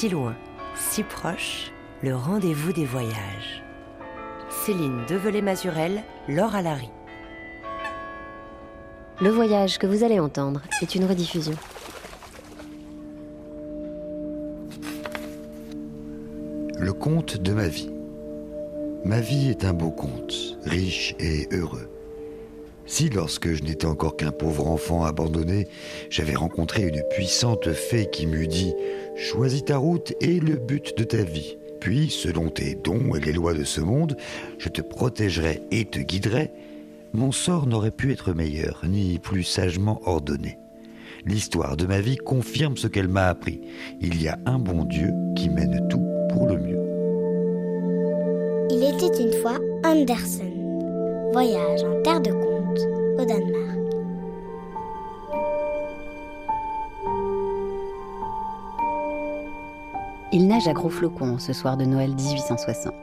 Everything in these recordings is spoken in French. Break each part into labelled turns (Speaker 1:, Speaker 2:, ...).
Speaker 1: si loin, si proche, le rendez-vous des voyages. Céline Develay-Mazurel, Laure Alary.
Speaker 2: Le voyage que vous allez entendre est une rediffusion.
Speaker 3: Le conte de ma vie. Ma vie est un beau conte, riche et heureux. Si lorsque je n'étais encore qu'un pauvre enfant abandonné, j'avais rencontré une puissante fée qui m'eût dit ⁇ Choisis ta route et le but de ta vie. Puis, selon tes dons et les lois de ce monde, je te protégerai et te guiderai, mon sort n'aurait pu être meilleur, ni plus sagement ordonné. L'histoire de ma vie confirme ce qu'elle m'a appris. Il y a un bon Dieu qui mène tout pour le mieux.
Speaker 4: Il était une fois Andersen. Voyage en terre de conte au Danemark.
Speaker 2: Il neige à gros flocons ce soir de Noël 1860.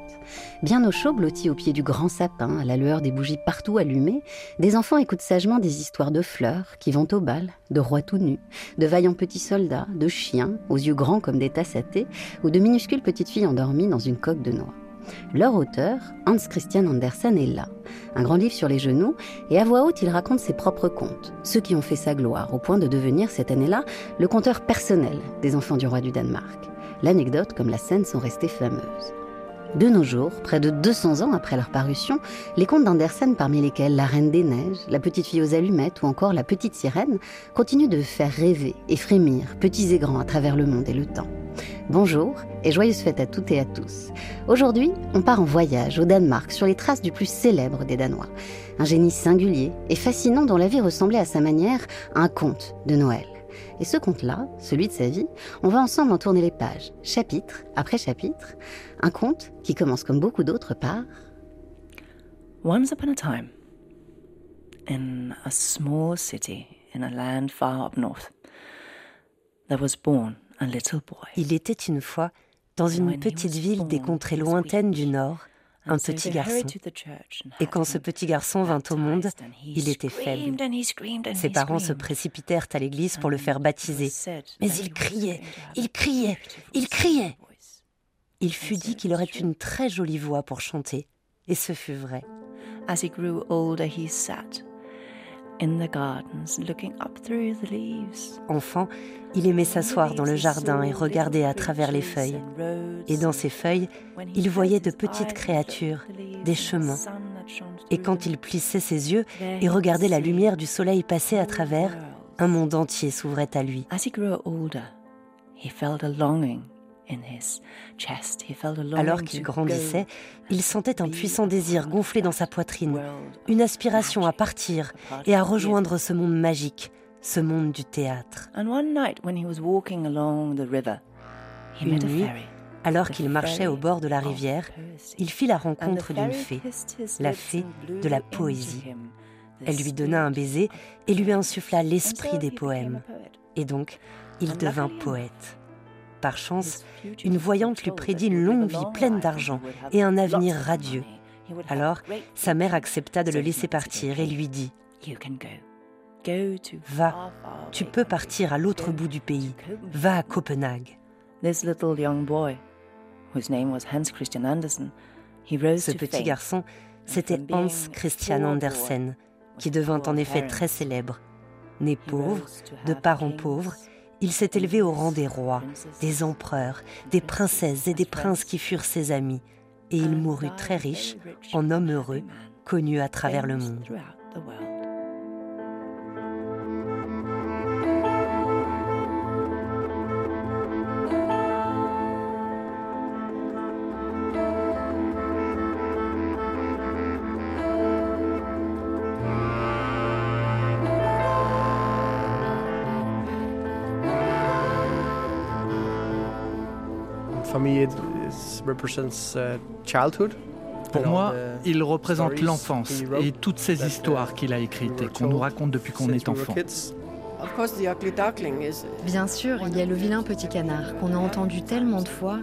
Speaker 2: Bien au chaud, blotti au pied du grand sapin, à la lueur des bougies partout allumées, des enfants écoutent sagement des histoires de fleurs qui vont au bal, de rois tout nus, de vaillants petits soldats, de chiens aux yeux grands comme des tasses à thé, ou de minuscules petites filles endormies dans une coque de noix. Leur auteur, Hans Christian Andersen, est là, un grand livre sur les genoux, et à voix haute, il raconte ses propres contes, ceux qui ont fait sa gloire, au point de devenir cette année-là le conteur personnel des enfants du roi du Danemark. L'anecdote comme la scène sont restées fameuses. De nos jours, près de 200 ans après leur parution, les contes d'Andersen, parmi lesquels La Reine des Neiges, La Petite Fille aux Allumettes ou encore La Petite Sirène, continuent de faire rêver et frémir, petits et grands, à travers le monde et le temps. Bonjour et joyeuse fête à toutes et à tous. Aujourd'hui, on part en voyage au Danemark sur les traces du plus célèbre des Danois. Un génie singulier et fascinant dont la vie ressemblait à sa manière à un conte de Noël. Et ce conte-là, celui de sa vie, on va ensemble en tourner les pages, chapitre après chapitre. Un conte qui commence comme beaucoup d'autres par
Speaker 5: Once upon a time, in a small city in a land far up north, there was born a little boy.
Speaker 1: Il était une fois, dans une petite ville des contrées lointaines du Nord, un petit garçon. Et quand ce petit garçon vint au monde, il était faible. Ses parents se précipitèrent à l'église pour le faire baptiser. Mais il criait, il criait, il criait. Il fut dit qu'il aurait une très jolie voix pour chanter, et ce fut vrai.
Speaker 5: As he grew older, he sat in the gardens, looking up through the leaves.
Speaker 1: Enfant, il aimait s'asseoir dans le jardin et regarder à travers les feuilles. Et dans ces feuilles, il voyait de petites créatures, des chemins. Et quand il plissait ses yeux et regardait la lumière du soleil passer à travers, un monde entier s'ouvrait à lui.
Speaker 5: As he grew older, he felt a longing
Speaker 1: Alors qu'il grandissait, il sentait un puissant désir gonfler dans sa poitrine, une aspiration à partir et à rejoindre ce monde magique, ce monde du théâtre. Une nuit. Alors qu'il marchait au bord de la rivière, il fit la rencontre d'une fée, la fée de la poésie. Elle lui donna un baiser et lui insuffla l'esprit des poèmes. Et donc, il devint poète. Par chance, une voyante lui prédit une longue vie pleine d'argent et un avenir radieux. Alors, sa mère accepta de le laisser partir et lui dit Va, Tu peux partir à l'autre bout du pays. Va à Copenhague.
Speaker 5: This little young boy, whose name was Hans Christian Andersen, he rose
Speaker 1: Ce petit garçon, c'était Hans Christian Andersen, qui devint en effet très célèbre. Né pauvre, de parents pauvres, il s'est élevé au rang des rois, des empereurs, des princesses et des princes qui furent ses amis, et il mourut très riche, en homme heureux, connu à travers le monde.
Speaker 6: It represents uh, childhood.
Speaker 7: Pour moi, il représente l'enfance et toutes ces
Speaker 6: uh,
Speaker 7: histoires qu'il a écrites et qu'on nous raconte depuis qu'on est enfant.
Speaker 6: kids.
Speaker 8: Of course, the ugly duckling is.
Speaker 9: Bien sûr, il y a le vilain petit canard qu'on a entendu tellement de fois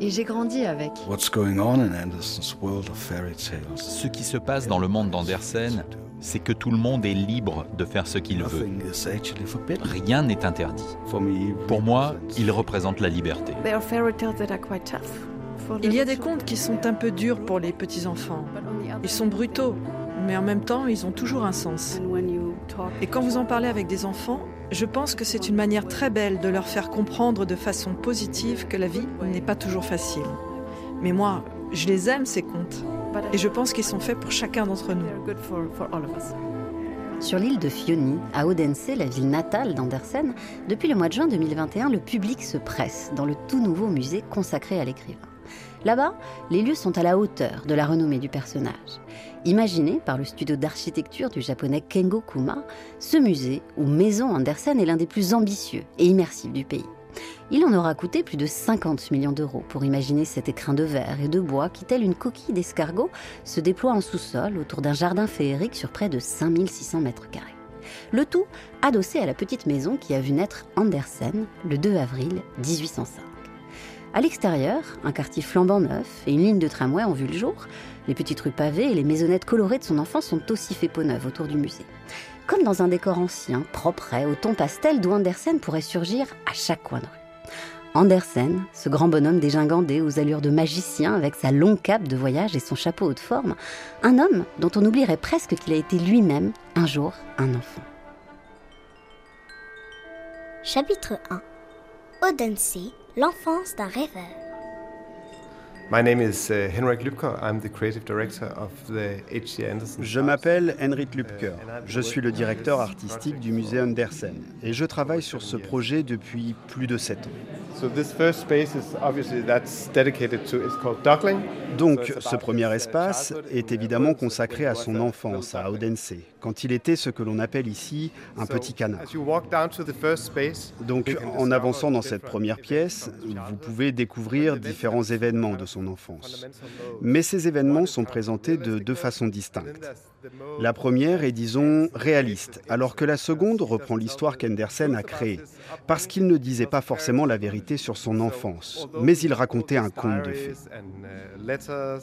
Speaker 9: et j'ai grandi avec.
Speaker 10: What's going on in Anderson's world of fairy tales?
Speaker 11: Ce qui se passe dans le monde d'Andersen
Speaker 7: c'est que tout le monde est libre de faire ce qu'il veut. Rien n'est interdit. Pour moi, il représente la liberté.
Speaker 10: Il y a des contes qui sont un peu durs pour les petits-enfants. Ils sont brutaux, mais en même temps, ils ont toujours un sens. Et quand vous en parlez avec des enfants, je pense que c'est une manière très belle de leur faire comprendre de façon positive que la vie n'est pas toujours facile. Mais moi, je les aime, ces contes. Et je pense qu'ils sont faits pour chacun d'entre nous.
Speaker 2: Sur l'île de Fioni, à Odense, la ville natale d'Andersen, depuis le mois de juin 2021, le public se presse dans le tout nouveau musée consacré à l'écrivain. Là-bas, les lieux sont à la hauteur de la renommée du personnage. Imaginé par le studio d'architecture du japonais Kengo Kuma, ce musée, ou maison Andersen, est l'un des plus ambitieux et immersifs du pays. Il en aura coûté plus de 50 millions d'euros pour imaginer cet écrin de verre et de bois qui, tel une coquille d'escargot, se déploie en sous-sol autour d'un jardin féerique sur près de 5600 mètres carrés. Le tout adossé à la petite maison qui a vu naître Andersen le 2 avril 1805. À l'extérieur, un quartier flambant neuf et une ligne de tramway ont vu le jour. Les petites rues pavées et les maisonnettes colorées de son enfance sont aussi fait peau neuve autour du musée. Comme dans un décor ancien, propre, au ton pastel d'où Andersen pourrait surgir à chaque coin de rue. Andersen, ce grand bonhomme dégingandé aux allures de magicien avec sa longue cape de voyage et son chapeau haute forme, un homme dont on oublierait presque qu'il a été lui-même un jour un enfant.
Speaker 4: Chapitre 1 Odense, l'enfance d'un rêveur.
Speaker 11: Je m'appelle Henrik Lübker. Je suis le directeur artistique du musée Andersen et je travaille sur ce projet depuis plus de sept ans. Donc, ce premier espace est évidemment consacré à son enfance à Odense, quand il était ce que l'on appelle ici un petit canard. Donc, en avançant dans cette première pièce, vous pouvez découvrir différents événements de son enfance. Mais ces événements sont présentés de deux façons distinctes. La première est, disons, réaliste, alors que la seconde reprend l'histoire qu'Henderson a créée, parce qu'il ne disait pas forcément la vérité sur son enfance, mais il racontait un conte de fées.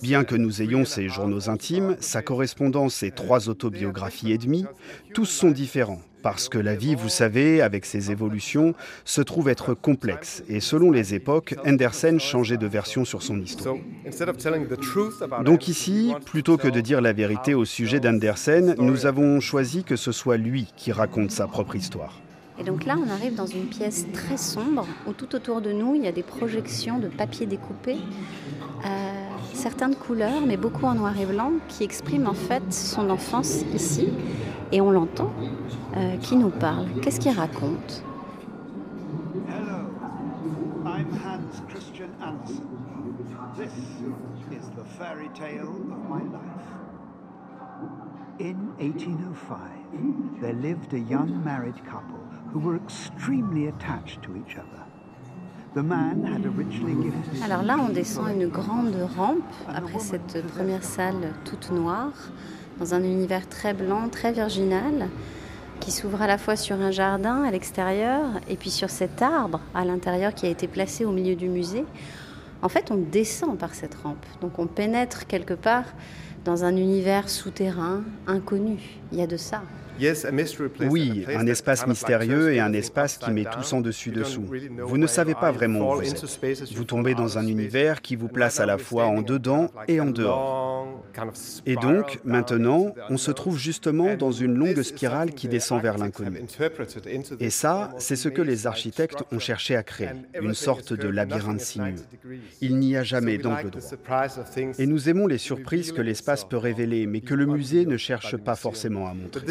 Speaker 11: Bien que nous ayons ses journaux intimes, sa correspondance et trois autobiographies et tous sont différents, parce que la vie, vous savez, avec ses évolutions, se trouve être complexe. Et selon les époques, Andersen changeait de version sur son histoire. Donc ici, plutôt que de dire la vérité au sujet d'Andersen, nous avons choisi que ce soit lui qui raconte sa propre histoire.
Speaker 2: Et donc là, on arrive dans une pièce très sombre où tout autour de nous, il y a des projections de papier découpé, euh, certaines couleurs, mais beaucoup en noir et blanc, qui expriment en fait son enfance ici. Et on l'entend, euh, qui nous parle. Qu'est-ce qu'il raconte? Hans Christian Andersen. In 1805, there lived a young married couple who were extremely attached to each other. Alors là, on descend une grande rampe après cette première salle toute noire dans un univers très blanc, très virginal, qui s'ouvre à la fois sur un jardin à l'extérieur et puis sur cet arbre à l'intérieur qui a été placé au milieu du musée. En fait, on descend par cette rampe, donc on pénètre quelque part dans un univers souterrain, inconnu. Il y a de ça.
Speaker 11: Oui, un espace mystérieux et un espace qui met tout en dessus-dessous. Vous ne savez pas vraiment où vous êtes. Vous tombez dans un univers qui vous place à la fois en dedans et en dehors. Et donc, maintenant, on se trouve justement dans une longue spirale qui descend vers l'inconnu. Et ça, c'est ce que les architectes ont cherché à créer, une sorte de labyrinthe sinueux. Il n'y a jamais d'angle droit. Et nous aimons les surprises que l'espace peut révéler, mais que le musée ne cherche pas forcément à montrer.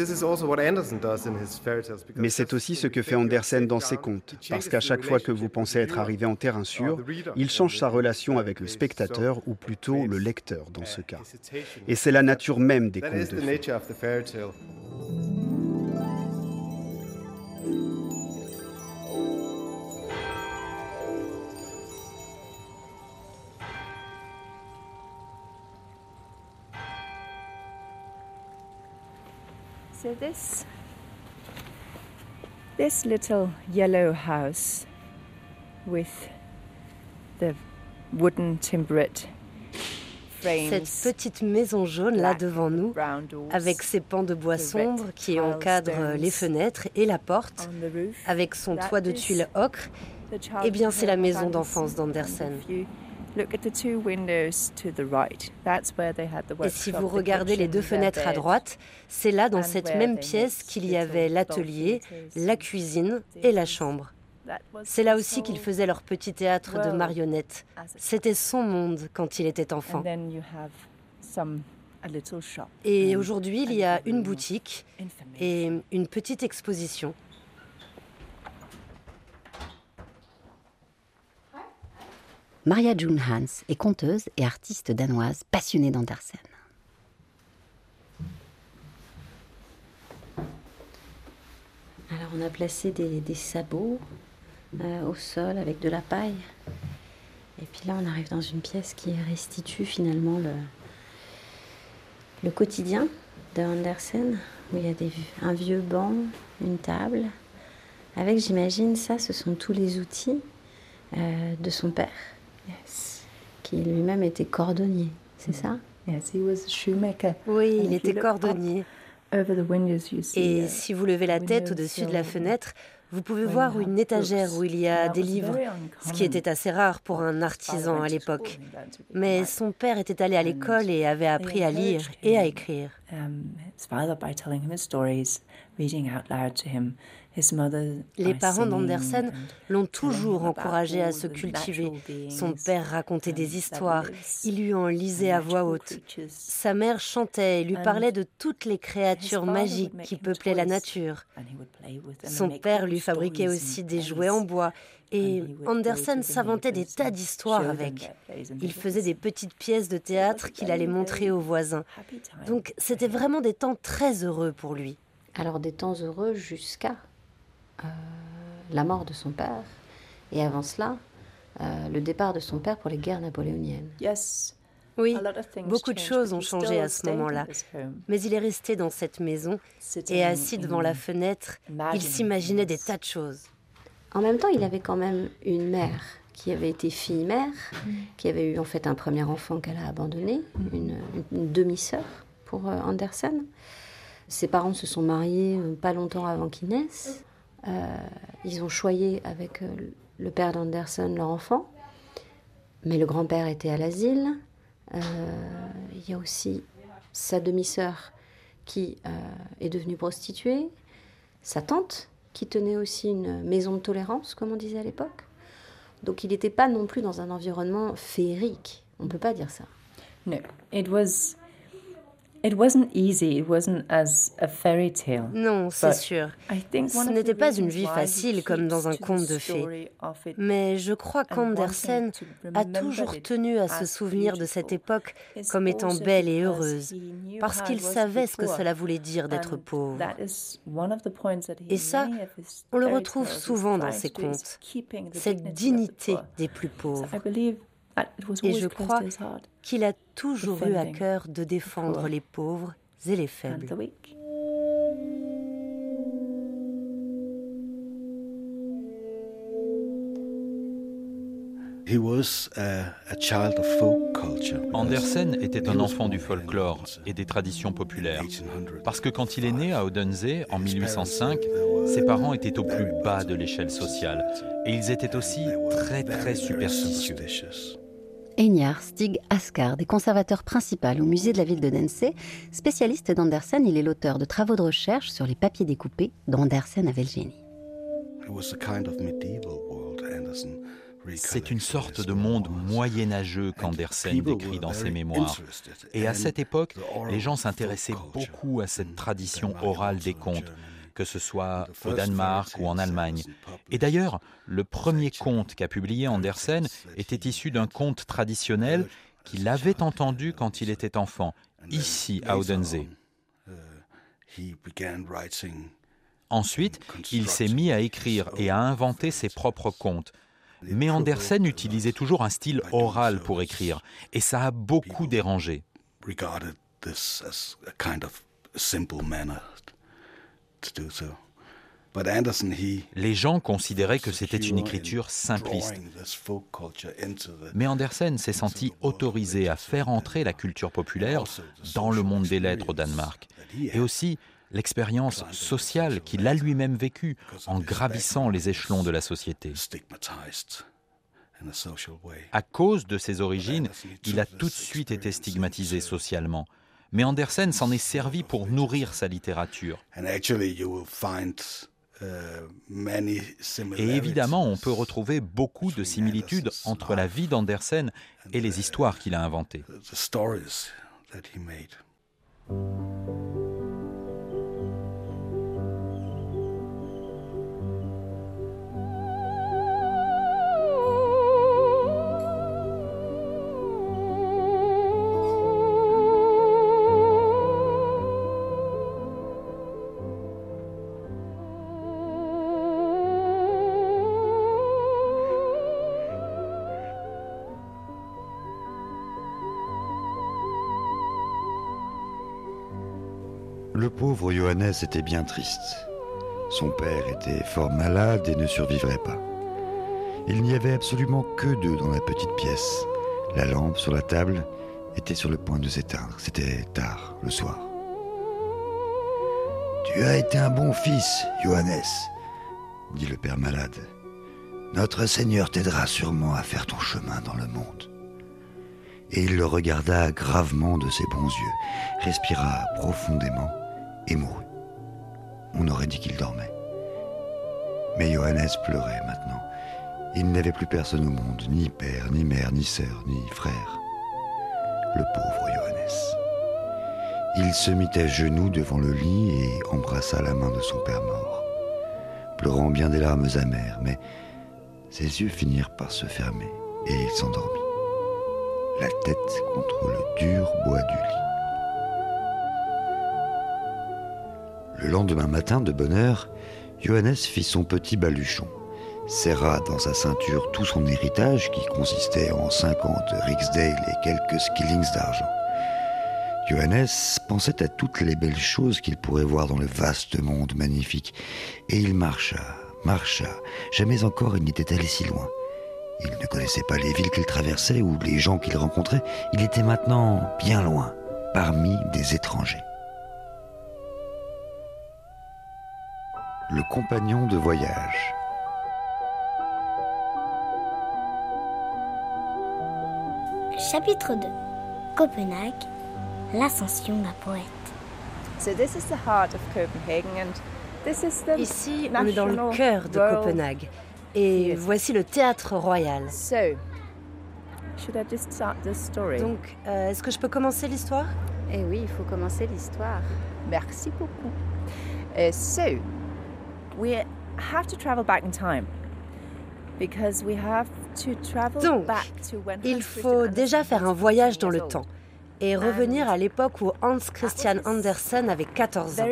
Speaker 11: Mais c'est aussi ce que fait Andersen dans ses contes, parce qu'à chaque fois que vous pensez être arrivé en terrain sûr, il change sa relation avec le spectateur, ou plutôt le lecteur dans ce cas. Et c'est la nature même des contes de fées.
Speaker 5: So this this little yellow house with the wooden
Speaker 1: Cette petite maison jaune là devant nous, avec ses pans de bois sombres qui encadrent les fenêtres et la porte, avec son toit de tuiles ocre, eh bien c'est la maison d'enfance d'Andersen. Et si vous regardez les deux fenêtres à droite, c'est là dans cette même pièce qu'il y avait l'atelier, la cuisine et la chambre. C'est là aussi qu'ils faisaient leur petit théâtre de marionnettes. C'était son monde quand il était enfant. Et aujourd'hui, il y a une boutique et une petite exposition.
Speaker 12: Maria June Hans est conteuse et artiste danoise passionnée d'Andersen. Alors on a placé des sabots euh, au sol avec de la paille. Et puis là, on arrive dans une pièce qui restitue finalement le, quotidien de Andersen, où il y a des, un vieux banc, une table, avec, j'imagine, ça, ce sont tous les outils euh, de son père, qui lui-même était cordonnier, c'est ça?
Speaker 1: Oui, il était cordonnier. Et uh, si vous levez la tête au-dessus de la fenêtre, vous pouvez voir une étagère où il y a des livres, ce qui était assez rare pour un artisan à l'époque. Mais son père était allé à l'école et avait appris à lire et à écrire. Les parents d'Andersen l'ont toujours encouragé à se cultiver. Son père racontait des histoires, il lui en lisait à voix haute. Sa mère chantait et lui parlait de toutes les créatures magiques qui peuplaient la nature. Son père lui fabriquait aussi des jouets en bois et Andersen s'inventait des tas d'histoires avec. Il faisait des petites pièces de théâtre qu'il allait montrer aux voisins. Donc c'était vraiment des temps très heureux pour lui.
Speaker 12: Alors des temps heureux jusqu'à euh, la mort de son père et avant cela, euh, le départ de son père pour les guerres napoléoniennes.
Speaker 1: Oui, beaucoup de choses ont changé à ce moment-là. Mais il est resté dans cette maison et assis devant la fenêtre, il s'imaginait des tas de choses.
Speaker 12: En même temps, il avait quand même une mère qui avait été fille-mère, qui avait eu en fait un premier enfant qu'elle a abandonné, une, demi-sœur pour euh, Andersen. Ses parents se sont mariés pas longtemps avant qu'il naisse. Euh, ils ont choyé avec euh, le père d'Anderson leur enfant, mais le grand-père était à l'asile. Euh, il y a aussi sa demi-sœur qui est devenue prostituée, sa tante qui tenait aussi une maison de tolérance, comme on disait à l'époque. Donc il n'était pas non plus dans un environnement féerique. On ne peut pas dire ça.
Speaker 5: No, it was It wasn't easy. It wasn't as a fairy tale.
Speaker 1: Non, c'est sûr. Ce n'était pas une vie facile comme dans un conte de fées. Mais je crois qu'Andersen a toujours tenu à se souvenir de cette époque comme étant belle et heureuse, parce qu'il savait ce que cela voulait dire d'être pauvre. Et ça, on le retrouve souvent dans ses contes, cette dignité des plus pauvres. Et je crois qu'il a toujours eu à cœur de défendre les pauvres et les faibles.
Speaker 7: Andersen était un enfant du folklore et des traditions populaires. Parce que quand il est né à Odense en 1805, ses parents étaient au plus bas de l'échelle sociale. Et ils étaient aussi très très superstitieux.
Speaker 12: Einar Stig Asgard est conservateur principal au musée de la ville de Dense. Spécialiste d'Andersen, il est l'auteur de travaux de recherche sur les papiers découpés d'Andersen avait le génie.
Speaker 7: C'est une sorte de monde moyenâgeux qu'Andersen décrit dans ses mémoires. Et à cette époque, les gens s'intéressaient beaucoup à cette tradition orale des contes que ce soit au Danemark ou en Allemagne. Et d'ailleurs, le premier conte qu'a publié Andersen était issu d'un conte traditionnel qu'il avait entendu quand il était enfant, ici à Odense. Ensuite, il s'est mis à écrire et à inventer ses propres contes. Mais Andersen utilisait toujours un style oral pour écrire, et ça a beaucoup dérangé. Les gens considéraient que c'était une écriture simpliste. Mais Andersen s'est senti autorisé à faire entrer la culture populaire dans le monde des lettres au Danemark. Et aussi l'expérience sociale qu'il a lui-même vécue en gravissant les échelons de la société. À cause de ses origines, il a tout de suite été stigmatisé socialement. Mais Andersen s'en est servi pour nourrir sa littérature. Et évidemment, on peut retrouver beaucoup de similitudes entre la vie d'Andersen et les histoires qu'il a inventées.
Speaker 3: Johannes était bien triste. Son père était fort malade et ne survivrait pas. Il n'y avait absolument que deux dans la petite pièce. La lampe sur la table était sur le point de s'éteindre. C'était tard, le soir. Tu as été un bon fils, Johannes, dit le père malade. Notre Seigneur t'aidera sûrement à faire ton chemin dans le monde. Et il le regarda gravement de ses bons yeux, respira profondément et mourut. On aurait dit qu'il dormait. Mais Johannes pleurait maintenant. Il n'avait plus personne au monde, ni père, ni mère, ni sœur, ni frère. Le pauvre Johannes. Il se mit à genoux devant le lit et embrassa la main de son père mort, pleurant bien des larmes amères, mais ses yeux finirent par se fermer et il s'endormit, la tête contre le dur bois du lit. Le lendemain matin, de bonne heure, Johannes fit son petit baluchon, serra dans sa ceinture tout son héritage qui consistait en 50 Rixdale et quelques skillings d'argent. Johannes pensait à toutes les belles choses qu'il pourrait voir dans le vaste monde magnifique, et il marcha, marcha, jamais encore il n'était allé si loin. Il ne connaissait pas les villes qu'il traversait ou les gens qu'il rencontrait, il était maintenant bien loin, parmi des étrangers. Le compagnon de voyage.
Speaker 4: Chapitre 2 Copenhague, l'ascension d'un poète.
Speaker 1: Ici, on est dans le cœur de Copenhague. Et voici le théâtre royal. Donc, euh, est-ce que je peux commencer l'histoire?
Speaker 2: Eh oui, il faut commencer l'histoire.
Speaker 5: Merci beaucoup. Uh, so, we have to travel back in time. Because we have to travel
Speaker 1: Donc,
Speaker 5: back to when
Speaker 1: il faut déjà faire un voyage
Speaker 5: 14
Speaker 1: dans le temps et revenir à l'époque où Hans Christian Andersen avait 14 ans.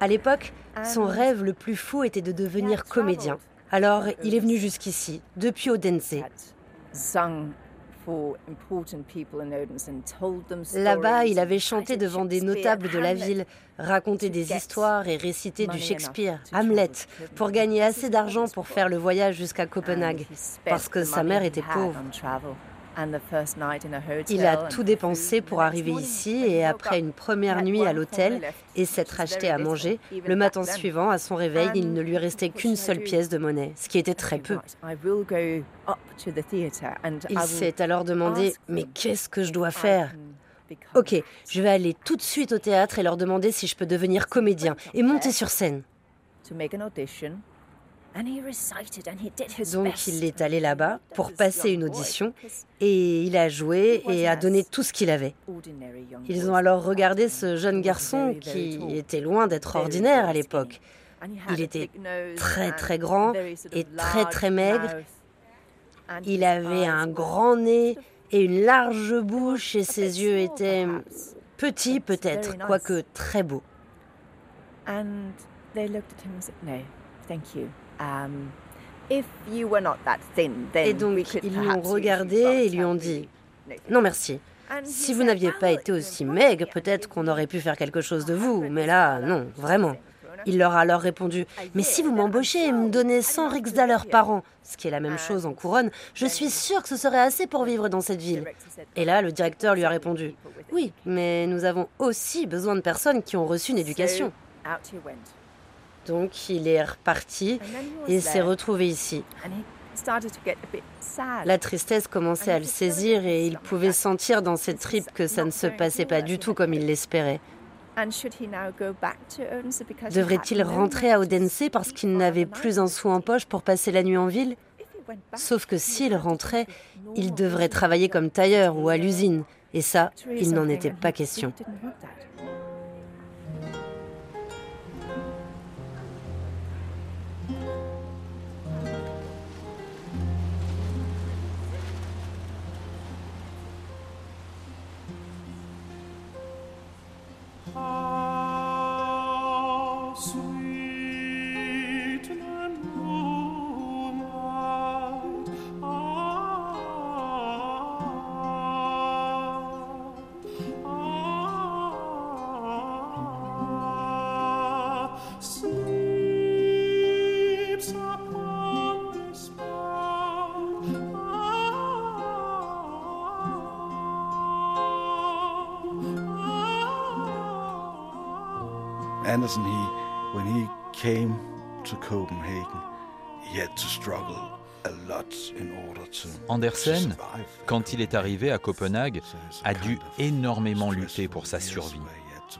Speaker 1: À l'époque, son rêve le plus fou était de devenir comédien. Alors, il est venu jusqu'ici, depuis Odense. Là-bas, il avait chanté devant des notables de la ville, raconté des histoires et récité du Shakespeare, Hamlet, pour gagner assez d'argent pour faire le voyage jusqu'à Copenhague, parce que sa mère était pauvre. Il a tout dépensé pour arriver ici et après une première nuit à l'hôtel et s'être acheté à manger, le matin suivant, à son réveil, il ne lui restait qu'une seule pièce de monnaie, ce qui était très peu. Il s'est alors demandé Mais qu'est-ce que je dois faire? Ok, je vais aller tout de suite au théâtre et leur demander si je peux devenir comédien et monter sur scène. Donc il est allé là-bas pour passer une audition et il a joué et a donné tout ce qu'il avait. Ils ont alors regardé ce jeune garçon qui était loin d'être ordinaire à l'époque. Il était très très grand et très très maigre. Il avait un grand nez et une large bouche et ses yeux étaient petits peut-être, quoique très beaux.
Speaker 5: And they looked at him and said, "No, thank you. Um, if you were not that thin, then
Speaker 1: Et
Speaker 5: we
Speaker 1: donc
Speaker 5: could
Speaker 1: ils lui ont
Speaker 5: perhaps use you,
Speaker 1: regardé et lui ont dit Non
Speaker 5: you."
Speaker 1: merci. Si vous n'aviez pas été aussi maigre, peut-être qu'on aurait pu faire quelque chose de vous, mais là, non, vraiment. Il leur a alors répondu Mais si vous m'embauchez et me donnez 100 rixdalers par an, ce qui est la même chose en couronne, je suis sûr que ce serait assez pour vivre dans cette ville. Et là, le directeur lui a répondu Oui, mais nous avons aussi besoin de personnes qui ont reçu une éducation. Donc il est reparti et s'est retrouvé ici. La tristesse commençait à le saisir et il pouvait sentir dans ses tripes que ça ne se passait pas du tout comme il l'espérait. Devrait-il rentrer à Odense parce qu'il n'avait plus un sou en poche pour passer la nuit en ville? Sauf que s'il rentrait, il devrait travailler comme tailleur ou à l'usine, et ça, il n'en était pas question. heart.
Speaker 7: Andersen, he, when he came to Copenhagen, he had to struggle Andersen, quand il est arrivé à Copenhague, a dû énormément lutter pour sa survie.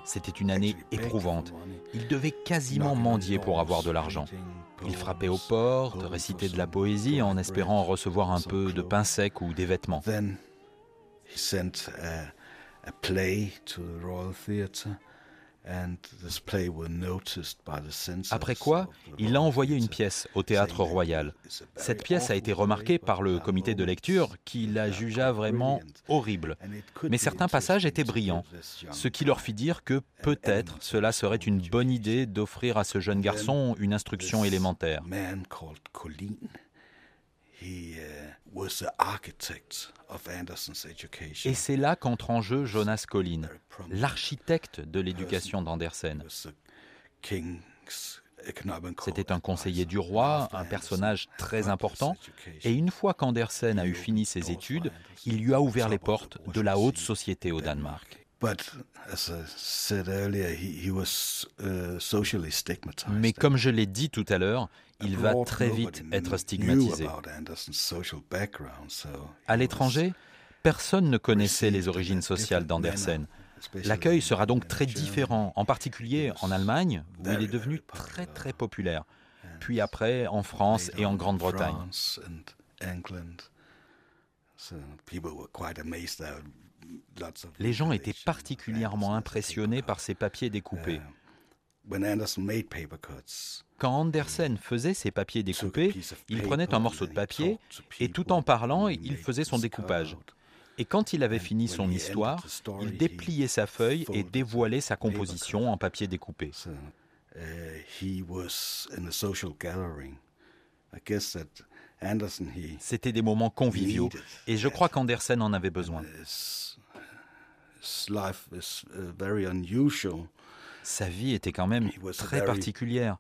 Speaker 7: C'était une année éprouvante. Il devait quasiment mendier pour avoir de l'argent. Il frappait aux portes, récitait de la poésie en espérant recevoir un peu de pain sec ou des vêtements. Après quoi, il a envoyé une pièce au théâtre royal. Cette pièce a été remarquée par le comité de lecture qui la jugea vraiment horrible. Mais certains passages étaient brillants, ce qui leur fit dire que peut-être cela serait une bonne idée d'offrir à ce jeune garçon une instruction élémentaire. Et c'est là qu'entre en jeu Jonas Collin, l'architecte de l'éducation d'Andersen. C'était un conseiller du roi, un personnage très important, et une fois qu'Andersen a eu fini ses études, il lui a ouvert les portes de la haute société au Danemark. Mais comme je l'ai dit tout à l'heure, il va très vite être stigmatisé. À l'étranger, personne ne connaissait les origines sociales d'Andersen. L'accueil sera donc très différent, en particulier en Allemagne, où il est devenu très très populaire, puis après en France et en Grande-Bretagne. Les gens étaient particulièrement impressionnés par ses papiers découpés. Quand Andersen faisait ses papiers découpés, il prenait un morceau de papier et tout en parlant, il faisait son découpage. Et quand il avait fini son histoire, il dépliait sa feuille et dévoilait sa composition en papier découpé. C'était des moments conviviaux et je crois qu'Andersen en avait besoin. Sa vie était quand même très particulière.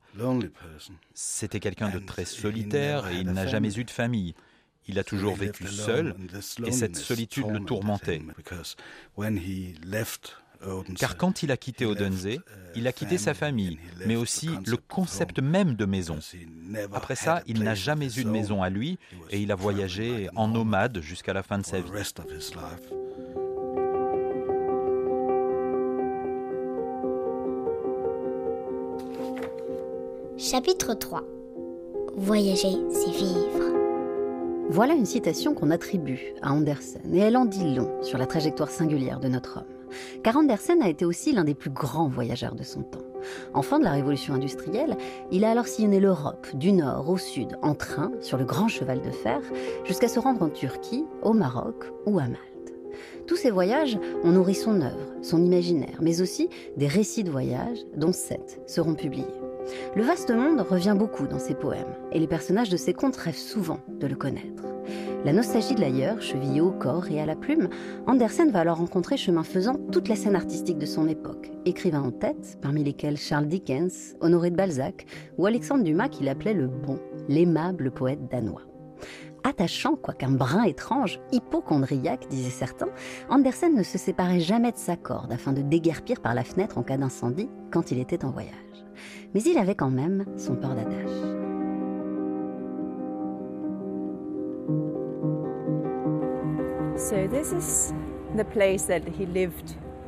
Speaker 7: C'était quelqu'un de très solitaire et il n'a jamais eu de famille. Il a toujours vécu seul et cette solitude le tourmentait. Car quand il a quitté Odense, il a quitté sa famille, mais aussi le concept même de maison. Après ça, il n'a jamais eu de maison à lui et il a voyagé en nomade jusqu'à la fin de sa vie.
Speaker 4: Chapitre 3 Voyager, c'est vivre.
Speaker 2: Voilà une citation qu'on attribue à Andersen, et elle en dit long sur la trajectoire singulière de notre homme. Car Andersen a été aussi l'un des plus grands voyageurs de son temps. Enfant de la révolution industrielle, il a alors sillonné l'Europe, du nord au sud, en train, sur le grand cheval de fer, jusqu'à se rendre en Turquie, au Maroc ou à Malte. Tous ces voyages ont nourri son œuvre, son imaginaire, mais aussi des récits de voyage, dont sept seront publiés. Le vaste monde revient beaucoup dans ses poèmes, et les personnages de ses contes rêvent souvent de le connaître. La nostalgie de l'ailleurs, chevillée au corps et à la plume, Andersen va alors rencontrer chemin faisant toute la scène artistique de son époque, écrivains en tête, parmi lesquels Charles Dickens, Honoré de Balzac ou Alexandre Dumas qu'il appelait le bon, l'aimable poète danois. Attachant, quoiqu'un brin étrange, hypochondriaque, disaient certains, Andersen ne se séparait jamais de sa corde afin de déguerpir par la fenêtre en cas d'incendie quand il était en voyage. Mais il avait quand même son port d'attache.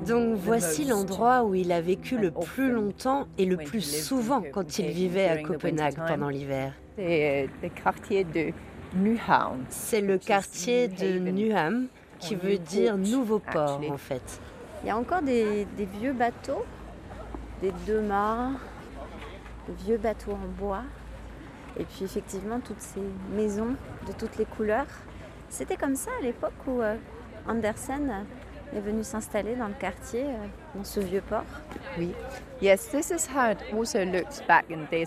Speaker 1: Donc voici l'endroit où il a vécu le plus longtemps et le plus souvent quand il vivait à Copenhague pendant l'hiver.
Speaker 13: C'est le quartier de Nyhavn.
Speaker 1: C'est le quartier de Nyhavn qui veut dire nouveau port en fait.
Speaker 12: Il y a encore des, vieux bateaux, des deux mâts, vieux bateaux en bois. Et puis effectivement toutes ces maisons de toutes les couleurs. C'était comme ça à l'époque où euh, Andersen est venu s'installer dans le quartier, euh, dans ce vieux port.
Speaker 13: Oui.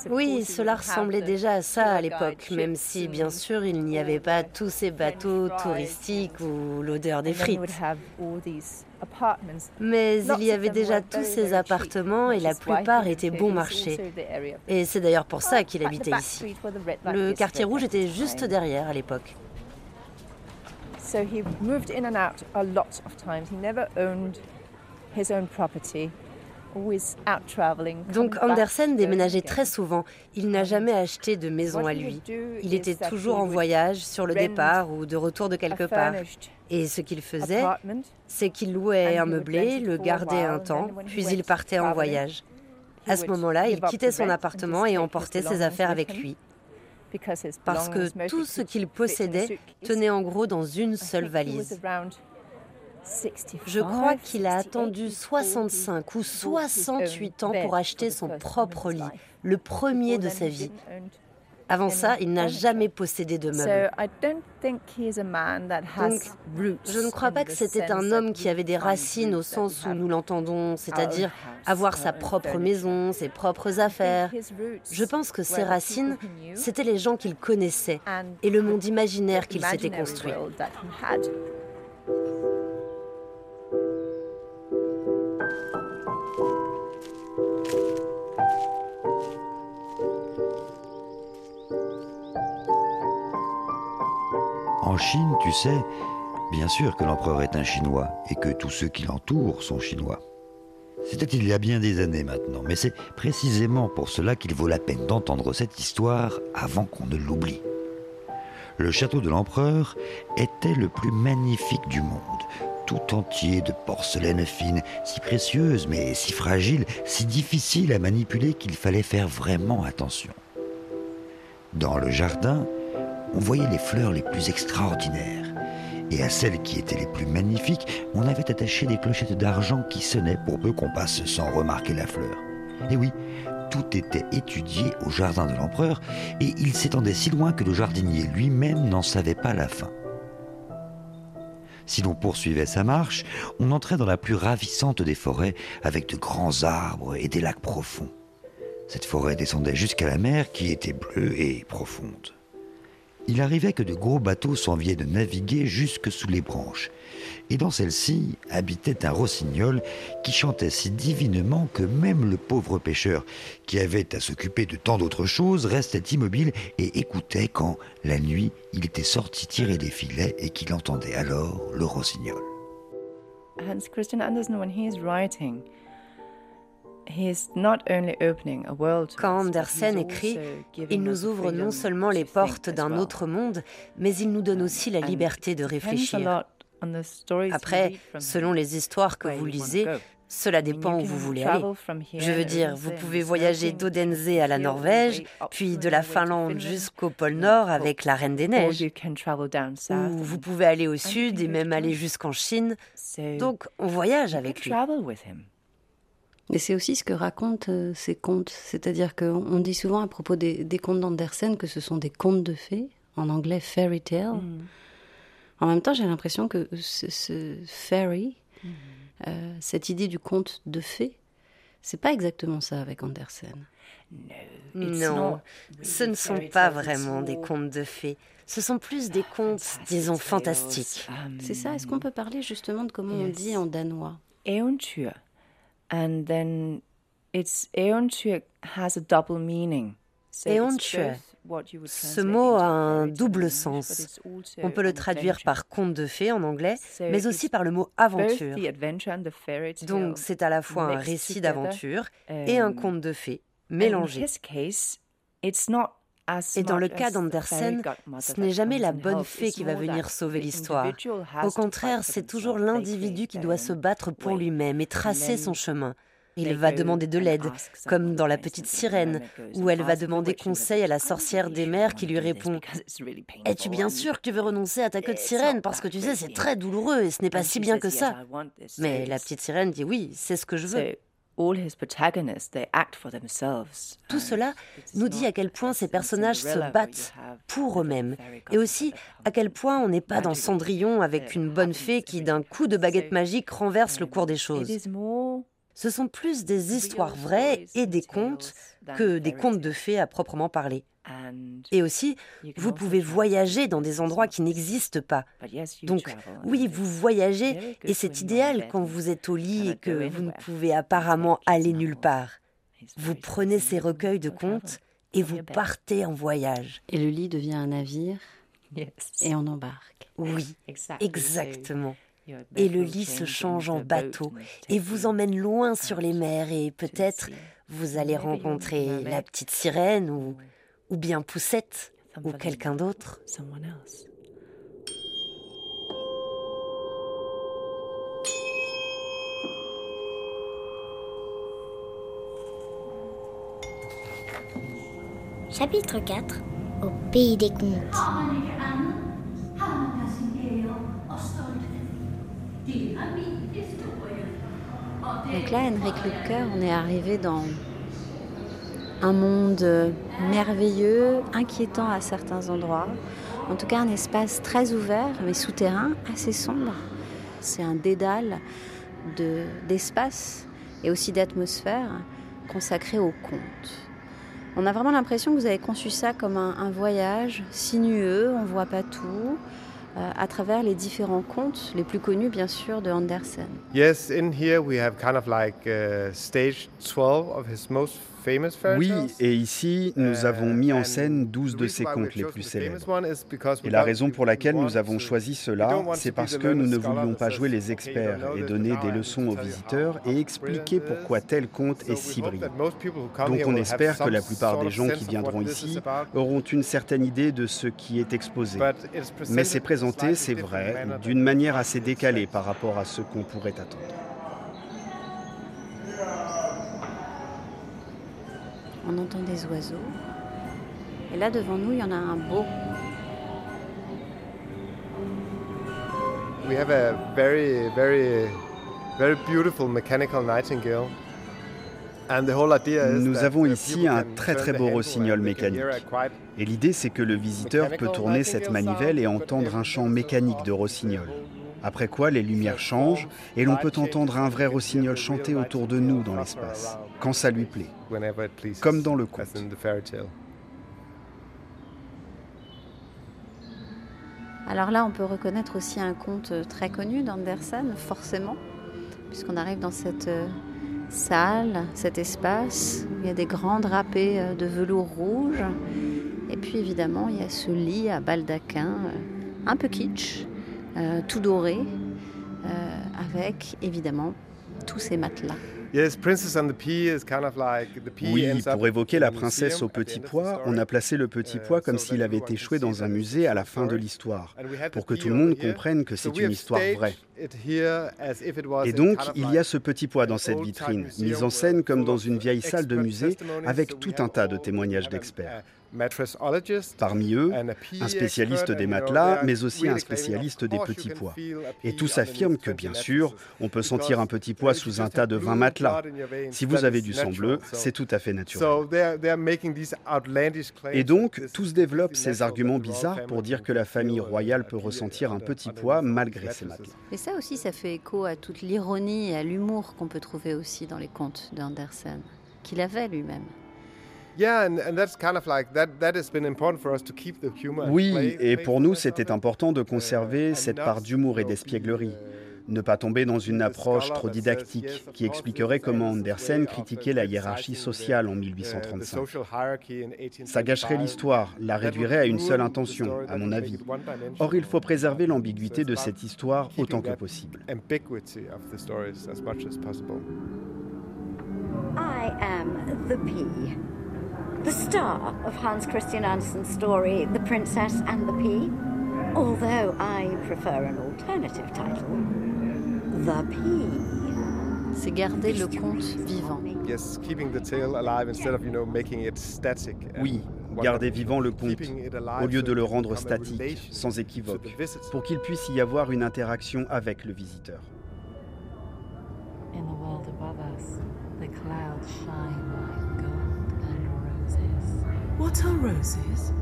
Speaker 1: Oui, cela ressemblait déjà à ça à l'époque, même si bien sûr il n'y avait pas tous ces bateaux touristiques ou l'odeur des frites. Mais il y avait déjà tous ces appartements et la plupart étaient bon marché. Et c'est d'ailleurs pour ça qu'il habitait ici. Le quartier rouge était juste derrière à l'époque.
Speaker 13: So he moved in and out a lot of times. He never owned his own property.
Speaker 1: Donc Andersen déménageait très souvent. Il n'a jamais acheté de maison à lui. Il était toujours en voyage, sur le départ ou de retour de quelque part. Et ce qu'il faisait, c'est qu'il louait un meublé, le gardait un temps, puis il partait en voyage. À ce moment-là, il quittait son appartement et emportait ses affaires avec lui parce que tout ce qu'il possédait tenait en gros dans une seule valise. Je crois qu'il a attendu 65 ou 68 ans pour acheter son propre lit, le premier de sa vie. Avant ça, il n'a jamais possédé de meubles. Donc, je ne crois pas que c'était un homme qui avait des racines au sens où nous l'entendons, c'est-à-dire avoir sa propre maison, ses propres affaires. Je pense que ses racines, c'était les gens qu'il connaissait et le monde imaginaire qu'il s'était construit.
Speaker 3: Chine, tu sais, bien sûr que l'empereur est un Chinois et que tous ceux qui l'entourent sont Chinois. C'était il y a bien des années maintenant, mais c'est précisément pour cela qu'il vaut la peine d'entendre cette histoire avant qu'on ne l'oublie. Le château de l'empereur était le plus magnifique du monde, tout entier de porcelaine fine, si précieuse mais si fragile, si difficile à manipuler qu'il fallait faire vraiment attention. Dans le jardin, on voyait les fleurs les plus extraordinaires. Et à celles qui étaient les plus magnifiques, on avait attaché des clochettes d'argent qui sonnaient pour peu qu'on passe sans remarquer la fleur. Et oui, tout était étudié au jardin de l'empereur, et il s'étendait si loin que le jardinier lui-même n'en savait pas la fin. Si l'on poursuivait sa marche, on entrait dans la plus ravissante des forêts, avec de grands arbres et des lacs profonds. Cette forêt descendait jusqu'à la mer qui était bleue et profonde il arrivait que de gros bateaux s'enviaient de naviguer jusque sous les branches. Et dans celle-ci habitait un rossignol qui chantait si divinement que même le pauvre pêcheur, qui avait à s'occuper de tant d'autres choses, restait immobile et écoutait quand, la nuit, il était sorti tirer des filets et qu'il entendait alors le rossignol.
Speaker 5: Hans Christian Andersen, quand
Speaker 1: Andersen écrit, il nous ouvre non seulement les portes d'un autre monde, mais il nous donne aussi la liberté de réfléchir. Après, selon les histoires que vous lisez, cela dépend où vous voulez aller. Je veux dire, vous pouvez voyager d'Odense à la Norvège, puis de la Finlande jusqu'au pôle Nord avec la Reine des Neiges. Ou vous pouvez aller au sud et même aller jusqu'en Chine. Donc, on voyage avec lui.
Speaker 2: Et c'est aussi ce que racontent euh, ces contes. C'est-à-dire qu'on dit souvent à propos des, contes d'Andersen que ce sont des contes de fées, en anglais fairy tale. Mm. En même temps, j'ai l'impression que ce, fairy, mm. euh, cette idée du conte de fées,
Speaker 12: C'est pas exactement ça avec Andersen.
Speaker 1: Non, ce ne sont pas vraiment des contes de fées. Ce sont plus des contes, disons, fantastiques.
Speaker 12: C'est ça. Est-ce qu'on peut parler justement de comment on dit en danois?
Speaker 5: Eventyr. And then it's has a double meaning.
Speaker 1: Ce mot a un double sens. On peut le traduire par conte de fées en anglais, mais aussi par le mot aventure. Donc c'est à la fois un récit d'aventure et un conte de fées mélangés. Et dans le cas d'Andersen, ce n'est jamais la bonne fée qui va venir sauver l'histoire. Au contraire, c'est toujours l'individu qui doit se battre pour lui-même et tracer son chemin. Il va demander de l'aide, comme dans La Petite Sirène, où elle va demander conseil à la sorcière des mers qui lui répond Es-tu bien sûr que tu veux renoncer à ta queue de sirène? Parce que tu sais, c'est très douloureux et ce n'est pas si bien que ça. Mais la petite sirène dit Oui, c'est ce que je veux. Tout cela nous dit à quel point ces personnages se battent pour eux-mêmes. et aussi à quel point on n'est pas dans Cendrillon avec une bonne fée qui d'un coup de baguette magique renverse le cours des choses. Ce sont plus des histoires vraies et des contes que des contes de fées à proprement parler. Et aussi, vous pouvez voyager dans des endroits qui n'existent pas. Donc, oui, vous voyagez et c'est idéal quand vous êtes au lit et que vous ne pouvez apparemment aller nulle part. Vous prenez ces recueils de contes et vous partez en voyage.
Speaker 12: Et le lit devient un navire et on embarque.
Speaker 1: Oui, exactement. Et le lit se change en bateau et vous emmène loin sur les mers et peut-être vous allez rencontrer la petite sirène ou ou bien Poussette, ou quelqu'un d'autre.
Speaker 4: Chapitre 4 Au pays des contes.
Speaker 12: Donc là, Henrik Lucker, on est arrivé dans un monde merveilleux, inquiétant à certains endroits. En tout cas, un espace très ouvert, mais souterrain, assez sombre. C'est un dédale d'espace et aussi d'atmosphère consacré au conte. On a vraiment l'impression que vous avez conçu ça comme un, un voyage sinueux, on ne voit pas tout, euh, à travers les différents contes, les plus connus bien sûr de Andersen.
Speaker 11: Yes, in here we have kind of like uh, stage 12 of his most
Speaker 14: oui, et ici, nous avons mis en scène 12 de ses contes les plus célèbres. Et la raison pour laquelle nous avons choisi cela, c'est parce que nous ne voulions pas jouer les experts et donner des leçons aux visiteurs et expliquer pourquoi tel conte est si brillant. Donc on espère que la plupart des gens qui viendront ici auront une certaine idée de ce qui est exposé. Mais c'est présenté, c'est vrai, d'une manière assez décalée par rapport à ce qu'on pourrait attendre.
Speaker 12: On entend des oiseaux. Et là devant nous, il y en a un beau.
Speaker 11: We have a very, very, very beautiful mechanical nightingale.
Speaker 14: Nous avons ici un très très beau rossignol mécanique. Et l'idée c'est que le visiteur peut tourner cette manivelle et entendre un chant mécanique de rossignol. Après quoi, les lumières changent et l'on peut entendre un vrai rossignol chanter autour de nous dans l'espace, quand ça lui plaît, comme dans le conte.
Speaker 12: Alors là, on peut reconnaître aussi un conte très connu d'Andersen, forcément, puisqu'on arrive dans cette euh, salle, cet espace, où il y a des grands drapés euh, de velours rouge, et puis évidemment, il y a ce lit à baldaquin, euh, un peu kitsch, euh, tout doré, euh, avec évidemment tous ces matelas.
Speaker 14: Oui, pour évoquer la princesse au petit pois, on a placé le petit uh, pois comme s'il avait échoué dans un musée à la fin de l'histoire, pour que tout le monde comprenne que c'est une histoire vraie. Et donc, il y a ce petit pois dans cette vitrine, mis en scène comme dans une vieille salle de musée, avec tout un tas de témoignages d'experts.
Speaker 11: Parmi eux, un spécialiste des matelas, mais aussi un spécialiste des petits pois. Et tous affirment que, bien sûr, on peut sentir un petit pois sous un tas de 20 matelas. Si vous avez du sang bleu, c'est tout à fait naturel. Et donc, tous développent ces arguments bizarres pour dire que la famille royale peut ressentir un petit pois malgré ses matelas.
Speaker 2: Et ça aussi, ça fait écho à toute l'ironie et à l'humour qu'on peut trouver aussi dans les contes d'Andersen, qu'il avait lui-même.
Speaker 11: Oui, et pour nous, c'était important de conserver cette part d'humour et d'espièglerie. Ne pas tomber dans une approche trop didactique qui expliquerait comment Andersen critiquait la hiérarchie sociale en 1835. Ça gâcherait l'histoire, la réduirait à une seule intention, à mon avis. Or, il faut préserver l'ambiguïté de cette histoire autant que possible.
Speaker 15: I am the pea. The star of Hans Christian Andersen's story, The Princess and the Pea. Although I prefer an alternative title, The Pea.
Speaker 2: C'est garder le conte vivant.
Speaker 11: Oui, garder vivant le conte, au lieu de le rendre statique, sans équivoque, pour qu'il puisse y avoir une interaction avec le visiteur.
Speaker 16: In the world above us, the clouds shine like gold roses. What are roses?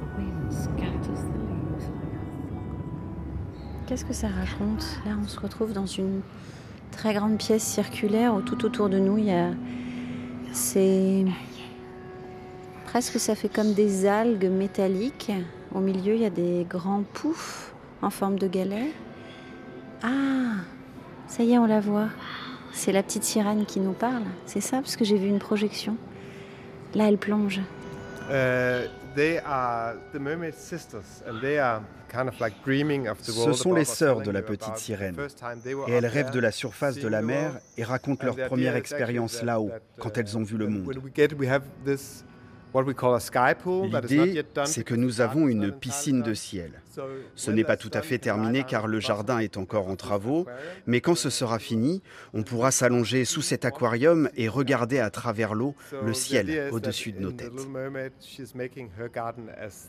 Speaker 16: The wind scatters the leaves
Speaker 2: Qu'est-ce que ça raconte? Là, on se retrouve dans une très grande pièce circulaire où tout autour de nous, il y a. C'est. Presque ça fait comme des algues métalliques. Au milieu, il y a des grands poufs en forme de galets. Ah Ça y est, on la voit. C'est la petite sirène qui nous parle. C'est ça, parce que j'ai vu une projection. Là, elle plonge.
Speaker 11: Ce sont les sœurs de la petite sirène. Et elles rêvent de la surface de la mer et racontent leur première expérience là-haut, quand elles ont vu le monde. L'idée, c'est que nous avons une piscine de ciel. Ce n'est pas tout à fait terminé car le jardin est encore en travaux, mais quand ce sera fini, on pourra s'allonger sous cet aquarium et regarder à travers l'eau le ciel au-dessus de nos têtes.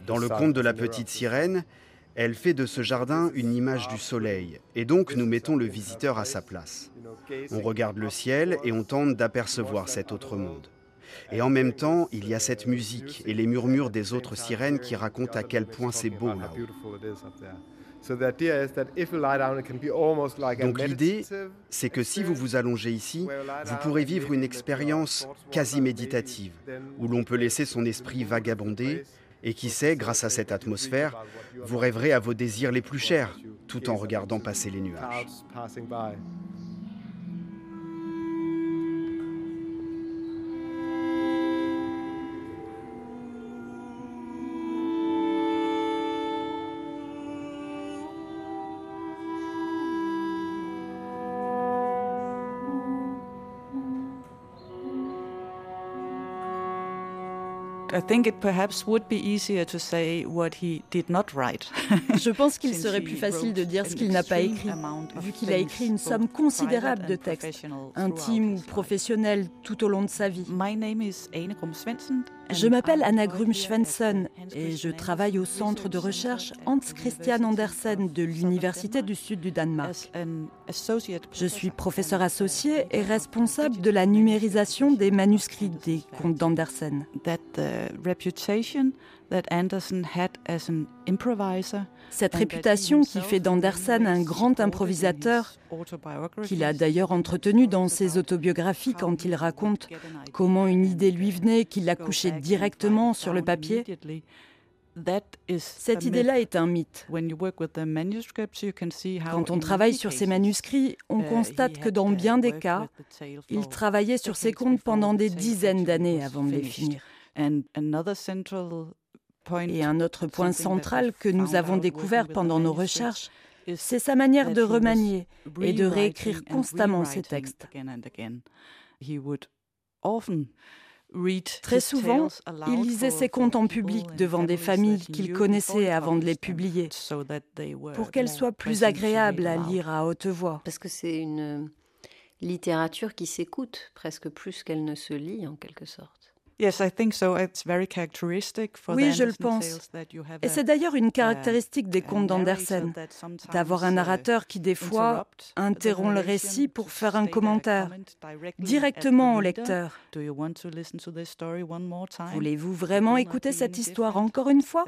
Speaker 11: Dans le conte de la petite sirène, elle fait de ce jardin une image du soleil, et donc nous mettons le visiteur à sa place. On regarde le ciel et on tente d'apercevoir cet autre monde. Et en même temps, il y a cette musique et les murmures des autres sirènes qui racontent à quel point c'est beau là. Donc l'idée, c'est que si vous vous allongez ici, vous pourrez vivre une expérience quasi méditative, où l'on peut laisser son esprit vagabonder, et qui sait, grâce à cette atmosphère, vous rêverez à vos désirs les plus chers, tout en regardant passer les nuages.
Speaker 17: Je pense qu'il serait plus facile de dire ce qu'il n'a pas écrit, vu qu'il a écrit une somme considérable de textes, intimes ou professionnels, tout au long de sa vie. Je m'appelle Anna Grum Svensson et je travaille au centre de recherche Hans Christian Andersen de l'Université du Sud du Danemark. Je suis professeur associé et responsable de la numérisation des manuscrits des contes d'Andersen. Cette réputation qui fait d'Andersen un grand improvisateur, qu'il a d'ailleurs entretenu dans ses autobiographies quand il raconte comment une idée lui venait, qu'il l'a couchée directement sur le papier, cette idée-là est un mythe. Quand on travaille sur ces manuscrits, on constate que dans bien des cas, il travaillait sur ces contes pendant des dizaines d'années avant de les finir. Et un autre point central que nous avons découvert pendant nos recherches, c'est sa manière de remanier et de réécrire constamment ses textes. Très souvent, il lisait ses contes en public devant des familles qu'il connaissait avant de les publier, pour qu'elles soient plus agréables à lire à haute voix.
Speaker 2: Parce que c'est une, Littérature qui s'écoute presque plus qu'elle ne se lit en quelque sorte.
Speaker 17: Oui, je le pense. Et c'est d'ailleurs une caractéristique des contes d'Andersen, d'avoir un narrateur qui, des fois, interrompt le récit pour faire un commentaire directement au lecteur. Voulez-vous vraiment écouter cette histoire encore une fois?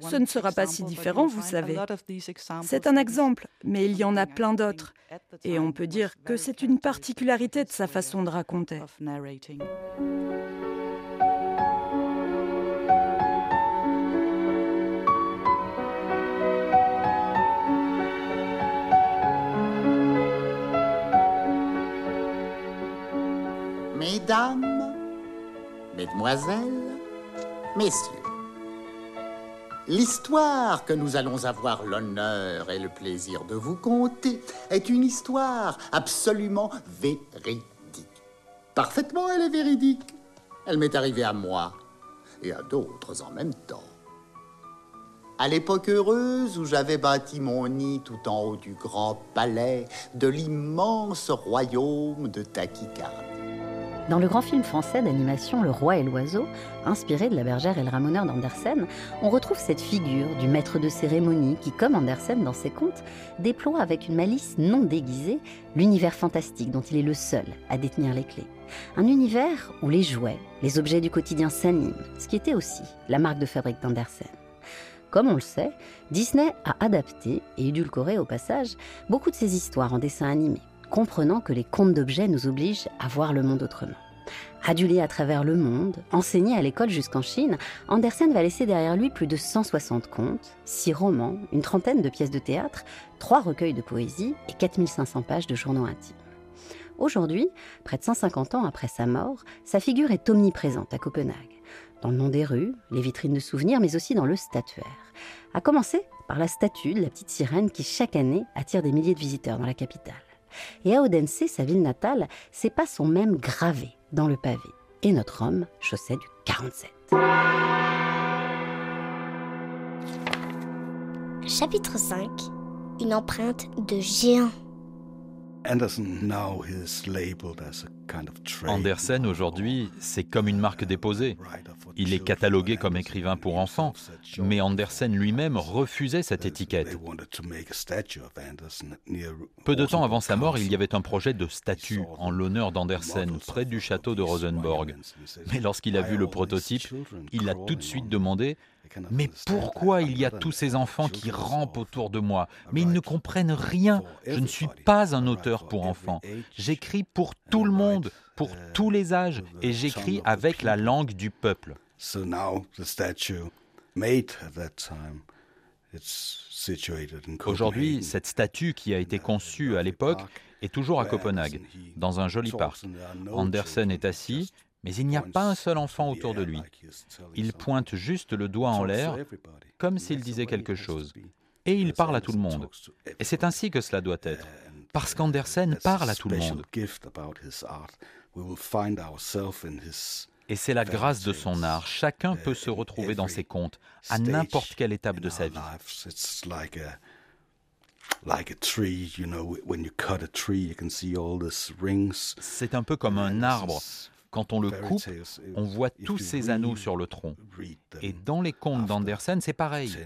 Speaker 17: Ce ne sera pas si différent, vous savez. C'est un exemple, mais il y en a plein d'autres. Et on peut dire que c'est une particularité de sa façon de raconter.
Speaker 18: Mesdames, Mesdemoiselles, Messieurs, l'histoire que nous allons avoir l'honneur et le plaisir de vous conter est une histoire absolument véridique. Parfaitement, elle est véridique. Elle m'est arrivée à moi et à d'autres en même temps. À l'époque heureuse où j'avais bâti mon nid tout en haut du grand palais de l'immense royaume de Taquicarne.
Speaker 2: Dans le grand film français d'animation Le Roi et l'Oiseau, inspiré de La Bergère et le Ramoneur d'Andersen, on retrouve cette figure du maître de cérémonie qui, comme Andersen dans ses contes, déploie avec une malice non déguisée l'univers fantastique dont il est le seul à détenir les clés. Un univers où les jouets, les objets du quotidien s'animent, ce qui était aussi la marque de fabrique d'Andersen. Comme on le sait, Disney a adapté et édulcoré au passage beaucoup de ses histoires en dessin animé comprenant que les contes d'objets nous obligent à voir le monde autrement. Adulé à travers le monde, enseigné à l'école jusqu'en Chine, Andersen va laisser derrière lui plus de 160 contes, 6 romans, une trentaine de pièces de théâtre, 3 recueils de poésie et 4500 pages de journaux intimes. Aujourd'hui, près de 150 ans après sa mort, sa figure est omniprésente à Copenhague, dans le nom des rues, les vitrines de souvenirs, mais aussi dans le statuaire. À commencer par la statue de la petite sirène qui chaque année attire des milliers de visiteurs dans la capitale. Et à Odense, sa ville natale, ses pas sont même gravés dans le pavé. Et notre homme chaussait du 47.
Speaker 4: Chapitre 5 Une empreinte de géant.
Speaker 7: Andersen aujourd'hui, c'est comme une marque déposée. Il est catalogué comme écrivain pour enfants, mais Andersen lui-même refusait cette étiquette. Peu de temps avant sa mort, il y avait un projet de statue en l'honneur d'Andersen près du château de Rosenborg. Mais lorsqu'il a vu le prototype, il a tout de suite demandé mais pourquoi il y a tous ces enfants qui rampent autour de moi Mais ils ne comprennent rien. Je ne suis pas un auteur pour enfants. J'écris pour tout le monde, pour tous les âges, et j'écris avec la langue du peuple. Aujourd'hui, cette statue qui a été conçue à l'époque est toujours à Copenhague, dans un joli parc. Andersen est assis, mais il n'y a pas un seul enfant autour de lui. Il pointe juste le doigt en l'air, comme s'il disait quelque chose. Et il parle à tout le monde. Et c'est ainsi que cela doit être. Parce qu'Andersen parle à tout le monde. Et c'est la grâce de son art. Chacun peut se retrouver dans ses contes, à n'importe quelle étape de sa vie. C'est un peu comme un arbre. Quand on le coupe, on voit tous ces anneaux sur le tronc. Et dans les contes d'Andersen, c'est pareil.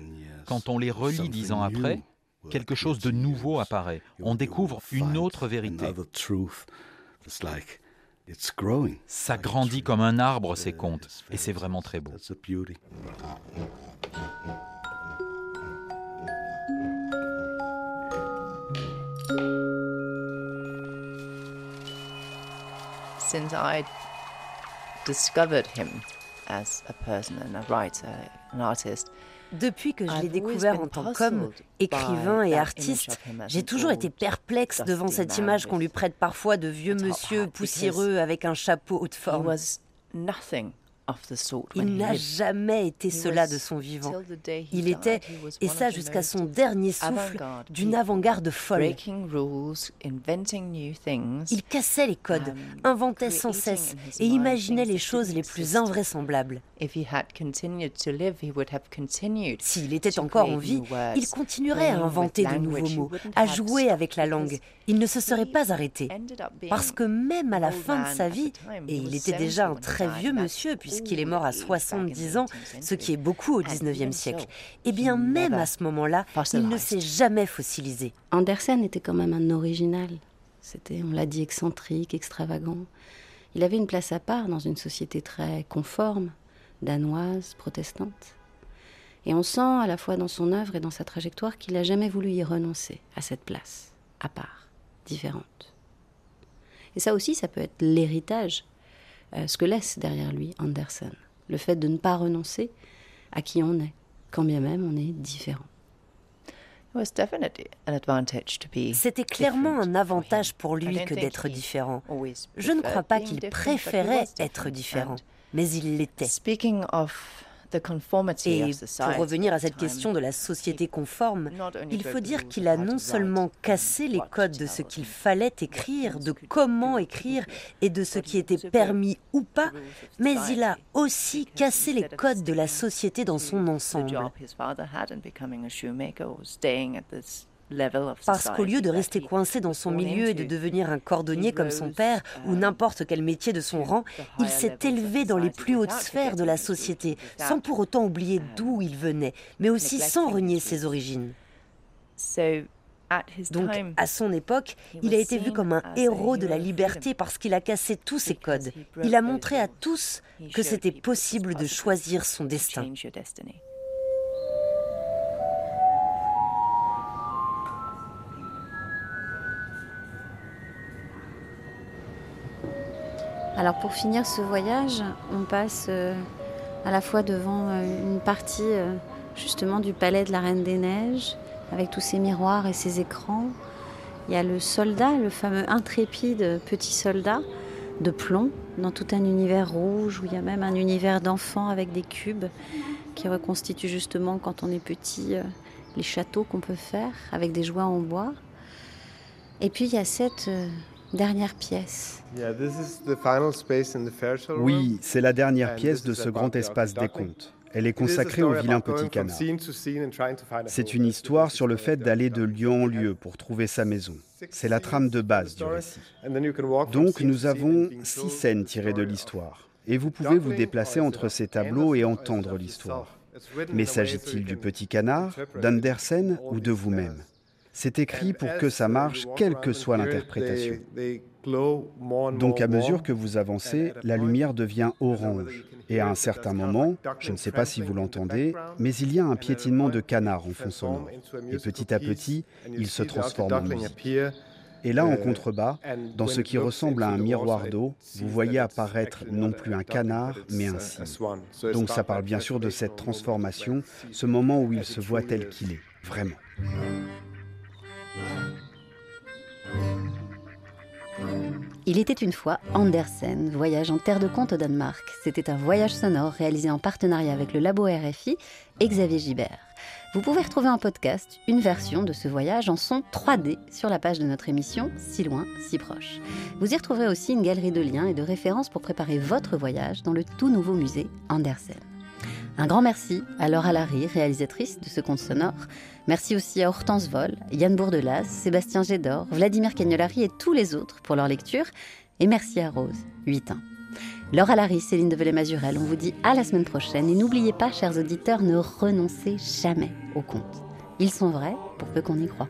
Speaker 7: Quand on les relit dix ans après, quelque chose de nouveau apparaît. On découvre une autre vérité. Ça grandit comme un arbre, ces contes, et c'est vraiment très beau.
Speaker 5: Since I discovered him as a person and a writer, an artist,
Speaker 1: depuis que je l'ai découvert en tant qu'homme, écrivain et artiste, j'ai toujours été perplexe devant cette image qu'on lui prête parfois de vieux monsieur poussiéreux avec un chapeau haute forme. Il n'a jamais été cela de son vivant. Il était, et ça jusqu'à son dernier souffle, d'une avant-garde folle. Il cassait les codes, inventait sans cesse et imaginait les choses les plus invraisemblables. S'il était encore en vie, il continuerait à inventer de nouveaux mots, à jouer avec la langue. Il ne se serait pas arrêté. Parce que même à la fin de sa vie, et il était déjà un très vieux monsieur puisqu'il est mort à 70 ans, ce qui est beaucoup au 19e siècle, et eh bien même à ce moment-là, il ne s'est jamais fossilisé.
Speaker 2: Andersen était quand même un original. C'était, on l'a dit, excentrique, extravagant. Il avait une place à part dans une société très conforme, danoise, protestante. Et on sent à la fois dans son œuvre et dans sa trajectoire qu'il n'a jamais voulu y renoncer à cette place, à part, différente. Et ça aussi, ça peut être l'héritage, euh, ce que laisse derrière lui Andersen. Le fait de ne pas renoncer à qui on est, quand bien même on est différent.
Speaker 1: C'était clairement un avantage pour lui que d'être différent. Je ne crois pas qu'il préférait être différent, mais il l'était. Et pour revenir à cette question de la société conforme, il faut dire qu'il a non seulement cassé les codes de ce qu'il fallait écrire, de comment écrire et de ce qui était permis ou pas, mais il a aussi cassé les codes de la société dans son ensemble. Parce qu'au lieu de rester coincé dans son milieu et de devenir un cordonnier comme son père ou n'importe quel métier de son rang, il s'est élevé dans les plus hautes sphères de la société, sans pour autant oublier d'où il venait, mais aussi sans renier ses origines. Donc, à son époque, il a été vu comme un héros de la liberté parce qu'il a cassé tous ses codes. Il a montré à tous que c'était possible de choisir son destin.
Speaker 2: Alors pour finir ce voyage, on passe euh, à la fois devant euh, une partie euh, justement du palais de la Reine des Neiges, avec tous ces miroirs et ces écrans. Il y a le soldat, le fameux intrépide petit soldat de plomb, dans tout un univers rouge, où il y a même un univers d'enfants avec des cubes qui reconstituent justement quand on est petit les châteaux qu'on peut faire avec des joies en bois. Et puis il y a cette dernière pièce.
Speaker 11: Oui, c'est la dernière pièce de ce grand espace des contes. Elle est consacrée au vilain petit canard. C'est une histoire sur le fait d'aller de lieu en lieu pour trouver sa maison. C'est la trame de base du récit. Donc nous avons six scènes tirées de l'histoire. Et vous pouvez vous déplacer entre ces tableaux et entendre l'histoire. Mais s'agit-il du petit canard, d'Andersen ou de vous-même? C'est écrit pour que ça marche, quelle que soit l'interprétation. Donc à mesure que vous avancez, la lumière devient orange. Et à un certain moment, je ne sais pas si vous l'entendez, mais il y a un piétinement de canard en fond. Et petit à petit, il se transforme en musique. Et là, en contrebas, dans ce qui ressemble à un miroir d'eau, vous voyez apparaître non plus un canard, mais un cygne. Donc ça parle bien sûr de cette transformation, ce moment où il se voit tel qu'il est, vraiment.
Speaker 2: Il était une fois Andersen, voyage en terre de conte au Danemark. C'était un voyage sonore réalisé en partenariat avec le labo RFI et Xavier Gibert. Vous pouvez retrouver en podcast une version de ce voyage en son 3D sur la page de notre émission Si loin, si proche. Vous y retrouverez aussi une galerie de liens et de références pour préparer votre voyage dans le tout nouveau musée Andersen. Un grand merci à Laura Larry, réalisatrice de ce conte sonore. Merci aussi à Hortense Vol, Yann Bourdelas, Sébastien Gédor, Vladimir Cagnolari et tous les autres pour leur lecture. Et merci à Rose, 8 ans. Laura Larry, Céline Develay-Mazurel, on vous dit à la semaine prochaine. Et n'oubliez pas, chers auditeurs, ne renoncez jamais aux contes. Ils sont vrais pour peu qu'on y croit.